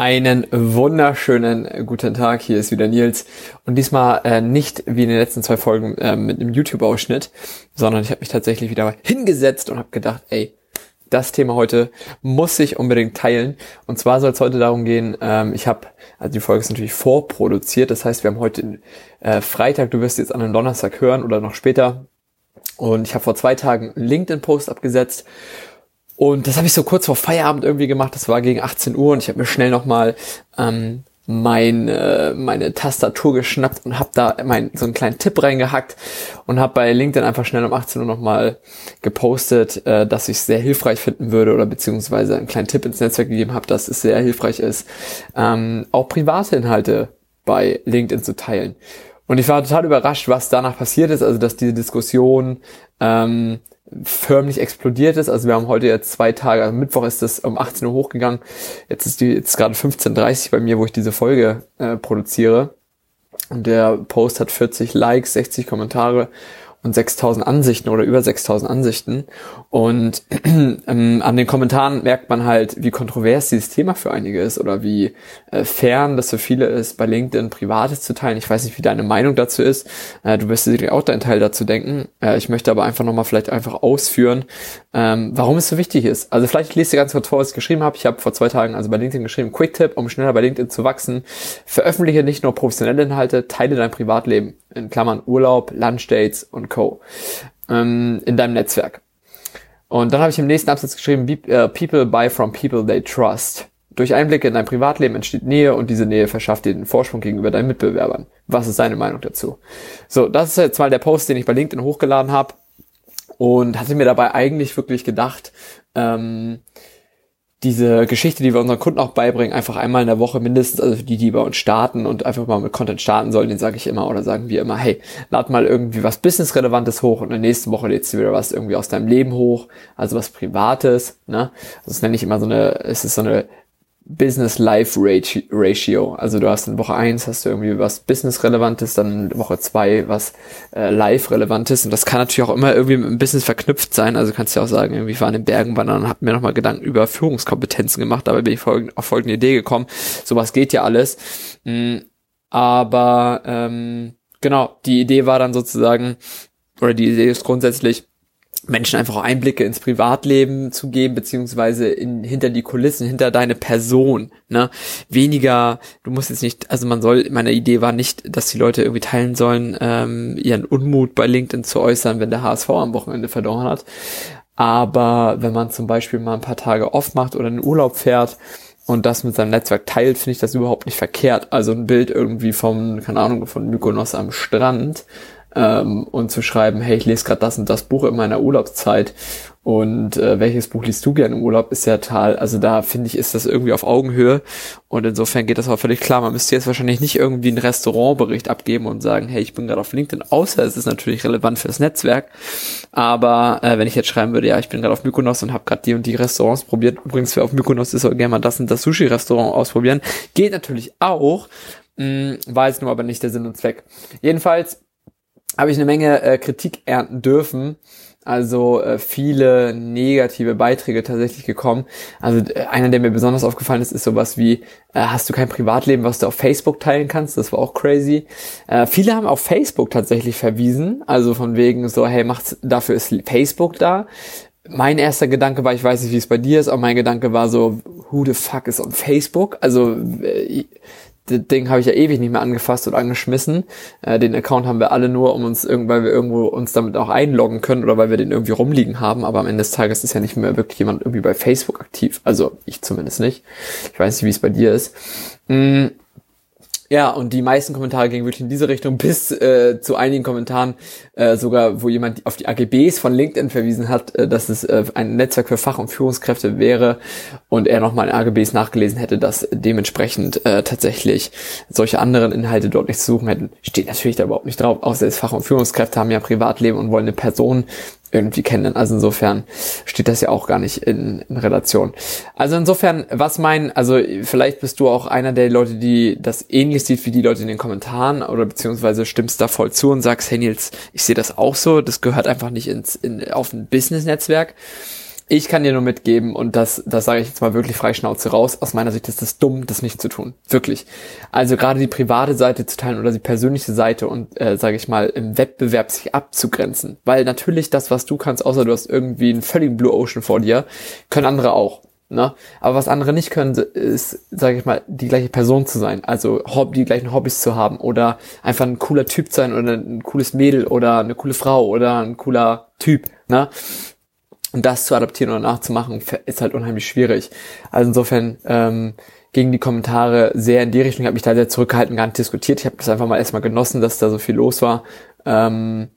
Einen wunderschönen guten Tag, hier ist wieder Nils. Und diesmal äh, nicht wie in den letzten zwei Folgen äh, mit einem YouTube-Ausschnitt, sondern ich habe mich tatsächlich wieder hingesetzt und habe gedacht, ey, das Thema heute muss ich unbedingt teilen. Und zwar soll es heute darum gehen, ähm, ich habe, also die Folge ist natürlich vorproduziert, das heißt, wir haben heute äh, Freitag, du wirst jetzt an einem Donnerstag hören oder noch später. Und ich habe vor zwei Tagen einen LinkedIn-Post abgesetzt und das habe ich so kurz vor Feierabend irgendwie gemacht. Das war gegen 18 Uhr und ich habe mir schnell nochmal ähm, mein, äh, meine Tastatur geschnappt und habe da mein, so einen kleinen Tipp reingehackt und habe bei LinkedIn einfach schnell um 18 Uhr nochmal gepostet, äh, dass ich es sehr hilfreich finden würde oder beziehungsweise einen kleinen Tipp ins Netzwerk gegeben habe, dass es sehr hilfreich ist, ähm, auch private Inhalte bei LinkedIn zu teilen. Und ich war total überrascht, was danach passiert ist, also dass diese Diskussion ähm, förmlich explodiert ist. Also wir haben heute jetzt zwei Tage, also Mittwoch ist es um 18 Uhr hochgegangen. Jetzt ist die jetzt gerade 15.30 Uhr bei mir, wo ich diese Folge äh, produziere. Und der Post hat 40 Likes, 60 Kommentare und 6000 Ansichten oder über 6000 Ansichten. Und ähm, an den Kommentaren merkt man halt, wie kontrovers dieses Thema für einige ist oder wie äh, fern das für viele ist, bei LinkedIn Privates zu teilen. Ich weiß nicht, wie deine Meinung dazu ist. Äh, du wirst sicherlich auch deinen Teil dazu denken. Äh, ich möchte aber einfach nochmal vielleicht einfach ausführen, ähm, warum es so wichtig ist. Also vielleicht lese ich ganz kurz vor, was ich geschrieben habe. Ich habe vor zwei Tagen also bei LinkedIn geschrieben, Quick Tip, um schneller bei LinkedIn zu wachsen. Veröffentliche nicht nur professionelle Inhalte, teile dein Privatleben in Klammern Urlaub, Lunchdates und Co. Ähm, in deinem Netzwerk. Und dann habe ich im nächsten Absatz geschrieben, äh, People buy from people they trust. Durch Einblicke in dein Privatleben entsteht Nähe und diese Nähe verschafft dir den Vorsprung gegenüber deinen Mitbewerbern. Was ist deine Meinung dazu? So, das ist jetzt mal der Post, den ich bei LinkedIn hochgeladen habe und hatte mir dabei eigentlich wirklich gedacht, ähm, diese Geschichte, die wir unseren Kunden auch beibringen, einfach einmal in der Woche mindestens, also die, die bei uns starten und einfach mal mit Content starten sollen, den sage ich immer oder sagen wir immer, hey, lad mal irgendwie was Business-Relevantes hoch und in der nächsten Woche lädst du wieder was irgendwie aus deinem Leben hoch, also was Privates, ne? Das nenne ich immer so eine, es ist so eine Business-Life-Ratio. Also du hast in Woche eins hast du irgendwie was Business-Relevantes, dann in Woche zwei was äh, Life-Relevantes und das kann natürlich auch immer irgendwie mit dem Business verknüpft sein. Also kannst du ja auch sagen, irgendwie war in den Bergen wandern und hab mir nochmal Gedanken über Führungskompetenzen gemacht, dabei bin ich folgend, auf folgende Idee gekommen. Sowas geht ja alles. Mhm, aber ähm, genau, die Idee war dann sozusagen, oder die Idee ist grundsätzlich, Menschen einfach auch Einblicke ins Privatleben zu geben, beziehungsweise in, hinter die Kulissen, hinter deine Person, ne? Weniger, du musst jetzt nicht, also man soll, meine Idee war nicht, dass die Leute irgendwie teilen sollen, ähm, ihren Unmut bei LinkedIn zu äußern, wenn der HSV am Wochenende verloren hat. Aber wenn man zum Beispiel mal ein paar Tage off macht oder in den Urlaub fährt, und das mit seinem Netzwerk teilt, finde ich das überhaupt nicht verkehrt. Also ein Bild irgendwie vom, keine Ahnung, von Mykonos am Strand ähm, und zu schreiben, hey, ich lese gerade das und das Buch in meiner Urlaubszeit und äh, welches Buch liest du gerne im Urlaub, ist ja total, also da finde ich, ist das irgendwie auf Augenhöhe und insofern geht das auch völlig klar. Man müsste jetzt wahrscheinlich nicht irgendwie einen Restaurantbericht abgeben und sagen, hey, ich bin gerade auf LinkedIn, außer es ist natürlich relevant fürs Netzwerk, aber äh, wenn ich jetzt schreiben würde, ja, ich bin gerade auf Mykonos und habe gerade die und die Restaurants probiert, übrigens, wer auf Mykonos ist, soll gerne mal das und das Sushi-Restaurant ausprobieren, geht natürlich auch, mh, hm, war nur aber nicht der Sinn und Zweck. Jedenfalls habe ich eine Menge äh, Kritik ernten dürfen. Also äh, viele negative Beiträge tatsächlich gekommen. Also äh, einer, der mir besonders aufgefallen ist, ist sowas wie, äh, hast du kein Privatleben, was du auf Facebook teilen kannst? Das war auch crazy. Äh, viele haben auf Facebook tatsächlich verwiesen. Also von wegen so, hey, macht's, dafür ist Facebook da. Mein erster Gedanke war, ich weiß nicht, wie es bei dir ist, aber mein Gedanke war so, who the fuck is on Facebook? Also äh, das Ding habe ich ja ewig nicht mehr angefasst und angeschmissen. Äh, den Account haben wir alle nur, um uns weil wir irgendwo uns damit auch einloggen können oder weil wir den irgendwie rumliegen haben. Aber am Ende des Tages ist ja nicht mehr wirklich jemand irgendwie bei Facebook aktiv. Also ich zumindest nicht. Ich weiß nicht, wie es bei dir ist. Mm, Ja, und die meisten Kommentare gingen wirklich in diese Richtung, bis äh, zu einigen Kommentaren äh, sogar, wo jemand auf die AGBs von LinkedIn verwiesen hat, äh, dass es äh, ein Netzwerk für Fach- und Führungskräfte wäre und er nochmal in AGBs nachgelesen hätte, dass dementsprechend äh, tatsächlich solche anderen Inhalte dort nicht zu suchen hätten. Steht natürlich da überhaupt nicht drauf, außer es Fach- und Führungskräfte haben ja Privatleben und wollen eine Person irgendwie kennen. Also insofern steht das ja auch gar nicht in, in Relation. Also insofern, was mein, also vielleicht bist du auch einer der Leute, die das ähnlich sieht wie die Leute in den Kommentaren oder beziehungsweise stimmst da voll zu und sagst, hey Nils, ich sehe das auch so, das gehört einfach nicht ins, in, auf ein Business-Netzwerk. Ich kann dir nur mitgeben, und das, das sage ich jetzt mal wirklich frei Schnauze raus, aus meiner Sicht ist es dumm, das nicht zu tun. Wirklich. Also gerade die private Seite zu teilen oder die persönliche Seite und, äh, sage ich mal, im Wettbewerb sich abzugrenzen. Weil natürlich das, was du kannst, außer du hast irgendwie einen völligen Blue Ocean vor dir, können andere auch. Ne? Aber was andere nicht können, ist, sage ich mal, die gleiche Person zu sein, also die gleichen Hobbys zu haben oder einfach ein cooler Typ sein oder ein cooles Mädel oder eine coole Frau oder ein cooler Typ. Ne? Und das zu adaptieren oder nachzumachen, ist halt unheimlich schwierig. Also insofern ähm, gegen die Kommentare sehr in die Richtung. Ich habe mich da sehr zurückgehalten, gar nicht diskutiert. Ich habe das einfach mal erstmal genossen, dass da so viel los war. Ähm,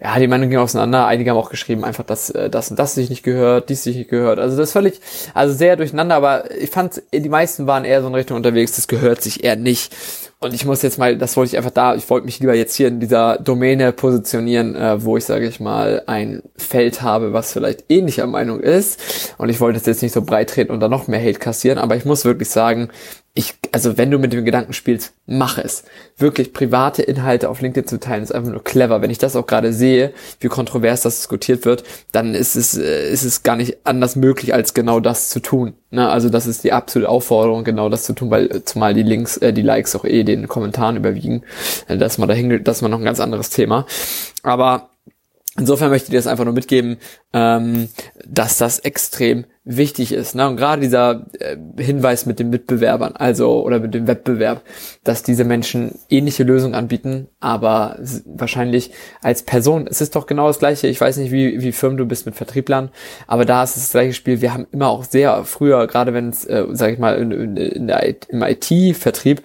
ja, die Meinung ging auseinander. Einige haben auch geschrieben, einfach, dass äh, das und das sich nicht gehört, dies sich nicht gehört. Also das ist völlig, also sehr durcheinander, aber ich fand, die meisten waren eher so in Richtung unterwegs, das gehört sich eher nicht. Und ich muss jetzt mal, das wollte ich einfach da, ich wollte mich lieber jetzt hier in dieser Domäne positionieren, äh, wo ich, sage ich mal, ein Feld habe, was vielleicht ähnlicher Meinung ist. Und ich wollte es jetzt nicht so breit treten und da noch mehr Hate kassieren, aber ich muss wirklich sagen, ich, also wenn du mit dem Gedanken spielst, mach es. Wirklich private Inhalte auf LinkedIn zu teilen, ist einfach nur clever. Wenn ich das auch gerade sehe, wie kontrovers das diskutiert wird, dann ist es, äh, ist es gar nicht anders möglich, als genau das zu tun. Ne? Also das ist die absolute Aufforderung, genau das zu tun, weil äh, zumal die Links, äh, die Likes auch eh den Kommentaren überwiegen. Äh, das ist mal dahin, das ist mal noch ein ganz anderes Thema. Aber Insofern möchte ich dir das einfach nur mitgeben, ähm, dass das extrem wichtig ist. Ne? Und gerade dieser äh, Hinweis mit den Mitbewerbern, also oder mit dem Wettbewerb, dass diese Menschen ähnliche Lösungen anbieten, aber wahrscheinlich als Person. Es ist doch genau das gleiche. Ich weiß nicht, wie, wie firm du bist mit Vertrieblern, aber da ist es das gleiche Spiel. Wir haben immer auch sehr früher, gerade wenn es, äh, sag ich mal, in, in, in der, im IT-Vertrieb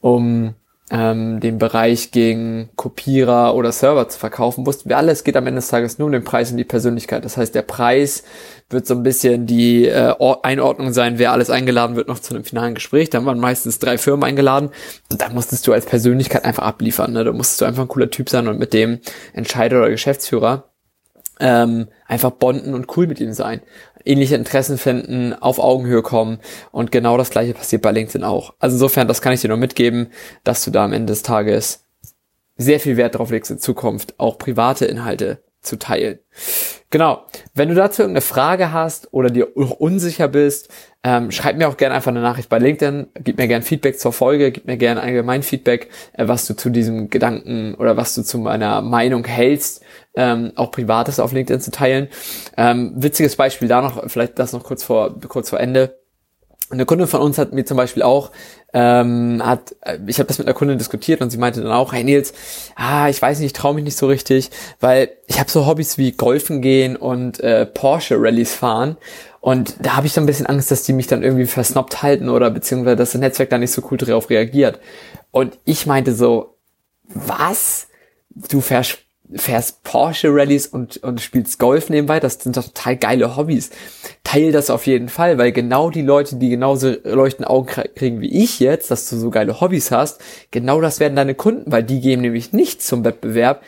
um ähm, den Bereich gegen Kopierer oder Server zu verkaufen, wussten wir alle, es geht am Ende des Tages nur um den Preis und die Persönlichkeit. Das heißt, der Preis wird so ein bisschen die äh, Einordnung sein, wer alles eingeladen wird noch zu einem finalen Gespräch. Da waren meistens drei Firmen eingeladen und da musstest du als Persönlichkeit einfach abliefern. Ne? Da musstest du einfach ein cooler Typ sein und mit dem Entscheider oder Geschäftsführer ähm, einfach bonden und cool mit ihm sein ähnliche Interessen finden, auf Augenhöhe kommen und genau das gleiche passiert bei LinkedIn auch. Also insofern, das kann ich dir nur mitgeben, dass du da am Ende des Tages sehr viel Wert drauf legst in Zukunft, auch private Inhalte zu teilen. Genau. Wenn du dazu irgendeine Frage hast oder dir unsicher bist, ähm, schreib mir auch gerne einfach eine Nachricht bei LinkedIn, gib mir gerne Feedback zur Folge, gib mir gerne allgemein Feedback, äh, was du zu diesem Gedanken oder was du zu meiner Meinung hältst, ähm, auch Privates auf LinkedIn zu teilen. Ähm, witziges Beispiel da noch, vielleicht das noch kurz vor, kurz vor Ende. Eine Kundin von uns hat mir zum Beispiel auch, ähm, hat, äh, ich habe das mit einer Kundin diskutiert und sie meinte dann auch, hey Nils, ah, ich weiß nicht, ich traue mich nicht so richtig, weil ich habe so Hobbys wie Golfen gehen und äh, Porsche Rallyes fahren und da habe ich so ein bisschen Angst, dass die mich dann irgendwie versnoppt halten oder beziehungsweise dass das Netzwerk da nicht so cool darauf reagiert. Und ich meinte so, was? Du fährst fährst Porsche Rallyes und, und spielst Golf nebenbei, das sind doch total geile Hobbys. Teil das auf jeden Fall, weil genau die Leute, die genauso leuchtende Augen kriegen wie ich jetzt, dass du so geile Hobbys hast, genau das werden deine Kunden, weil die gehen nämlich nicht zum Wettbewerb,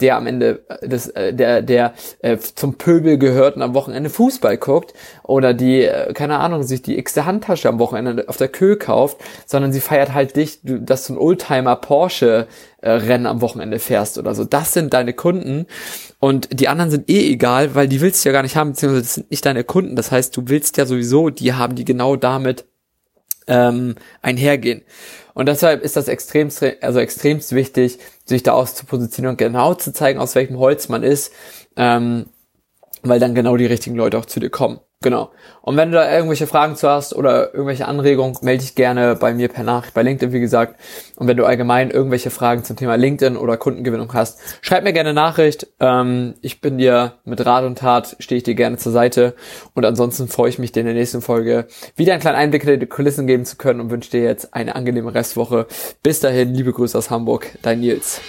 der am Ende äh, des, äh, der, der äh, zum Pöbel gehört und am Wochenende Fußball guckt oder die, äh, keine Ahnung, sich die x-te Handtasche am Wochenende auf der Kö kauft, sondern sie feiert halt dich, du, dass du ein Oldtimer Porsche äh, Rennen am Wochenende fährst oder so. Das sind deine Kunden und die anderen sind eh egal, weil die willst du ja gar nicht haben, beziehungsweise das sind nicht deine Kunden. Das heißt, du willst ja sowieso die haben, die genau damit ähm, einhergehen. Und deshalb ist das extremst, also extremst wichtig, sich da auszupositionieren und genau zu zeigen, aus welchem Holz man ist, ähm, weil dann genau die richtigen Leute auch zu dir kommen. Genau. Und wenn du da irgendwelche Fragen zu hast oder irgendwelche Anregungen, melde dich gerne bei mir per Nachricht bei LinkedIn, wie gesagt. Und wenn du allgemein irgendwelche Fragen zum Thema LinkedIn oder Kundengewinnung hast, schreib mir gerne Nachricht. Ähm, ich bin dir mit Rat und Tat, stehe ich dir gerne zur Seite. Und ansonsten freue ich mich, dir in der nächsten Folge wieder einen kleinen Einblick in die Kulissen geben zu können und wünsche dir jetzt eine angenehme Restwoche. Bis dahin, liebe Grüße aus Hamburg, dein Nils.